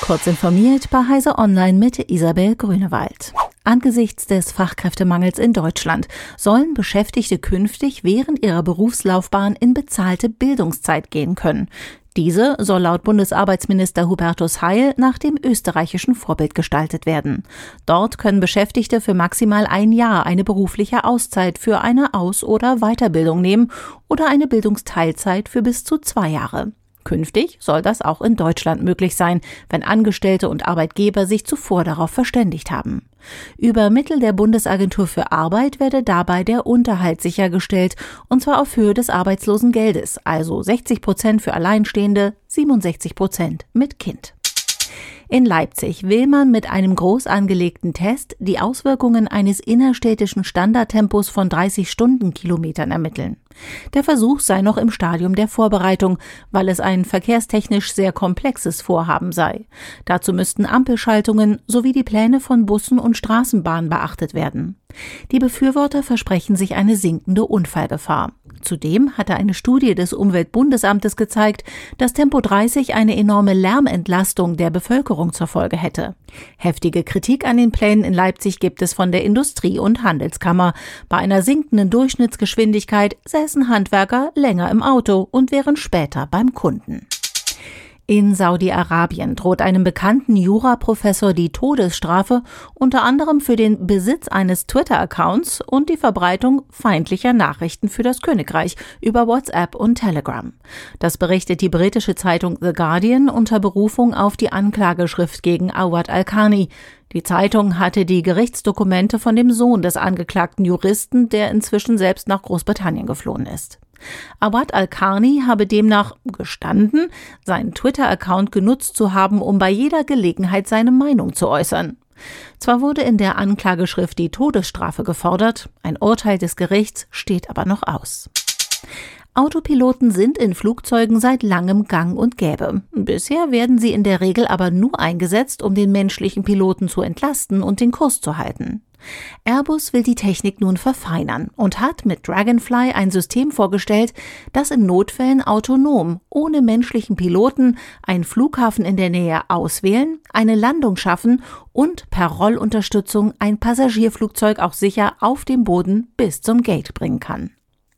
Kurz informiert bei Heise Online mit Isabel Grünewald. Angesichts des Fachkräftemangels in Deutschland sollen Beschäftigte künftig während ihrer Berufslaufbahn in bezahlte Bildungszeit gehen können. Diese soll laut Bundesarbeitsminister Hubertus Heil nach dem österreichischen Vorbild gestaltet werden. Dort können Beschäftigte für maximal ein Jahr eine berufliche Auszeit für eine Aus- oder Weiterbildung nehmen oder eine Bildungsteilzeit für bis zu zwei Jahre. Künftig soll das auch in Deutschland möglich sein, wenn Angestellte und Arbeitgeber sich zuvor darauf verständigt haben. Über Mittel der Bundesagentur für Arbeit werde dabei der Unterhalt sichergestellt, und zwar auf Höhe des Arbeitslosengeldes, also 60 Prozent für Alleinstehende, 67 Prozent mit Kind. In Leipzig will man mit einem groß angelegten Test die Auswirkungen eines innerstädtischen Standardtempos von 30 Stundenkilometern ermitteln. Der Versuch sei noch im Stadium der Vorbereitung, weil es ein verkehrstechnisch sehr komplexes Vorhaben sei. Dazu müssten Ampelschaltungen sowie die Pläne von Bussen und Straßenbahnen beachtet werden. Die Befürworter versprechen sich eine sinkende Unfallgefahr. Zudem hatte eine Studie des Umweltbundesamtes gezeigt, dass Tempo 30 eine enorme Lärmentlastung der Bevölkerung zur Folge hätte. Heftige Kritik an den Plänen in Leipzig gibt es von der Industrie- und Handelskammer. Bei einer sinkenden Durchschnittsgeschwindigkeit säßen Handwerker länger im Auto und wären später beim Kunden. In Saudi-Arabien droht einem bekannten Juraprofessor die Todesstrafe, unter anderem für den Besitz eines Twitter-Accounts und die Verbreitung feindlicher Nachrichten für das Königreich über WhatsApp und Telegram. Das berichtet die britische Zeitung The Guardian unter Berufung auf die Anklageschrift gegen Awad al-Khani. Die Zeitung hatte die Gerichtsdokumente von dem Sohn des angeklagten Juristen, der inzwischen selbst nach Großbritannien geflohen ist. Awad al-Karni habe demnach gestanden, seinen Twitter-Account genutzt zu haben, um bei jeder Gelegenheit seine Meinung zu äußern. Zwar wurde in der Anklageschrift die Todesstrafe gefordert, ein Urteil des Gerichts steht aber noch aus. Autopiloten sind in Flugzeugen seit langem gang und gäbe. Bisher werden sie in der Regel aber nur eingesetzt, um den menschlichen Piloten zu entlasten und den Kurs zu halten. Airbus will die Technik nun verfeinern und hat mit Dragonfly ein System vorgestellt, das in Notfällen autonom, ohne menschlichen Piloten, einen Flughafen in der Nähe auswählen, eine Landung schaffen und per Rollunterstützung ein Passagierflugzeug auch sicher auf dem Boden bis zum Gate bringen kann.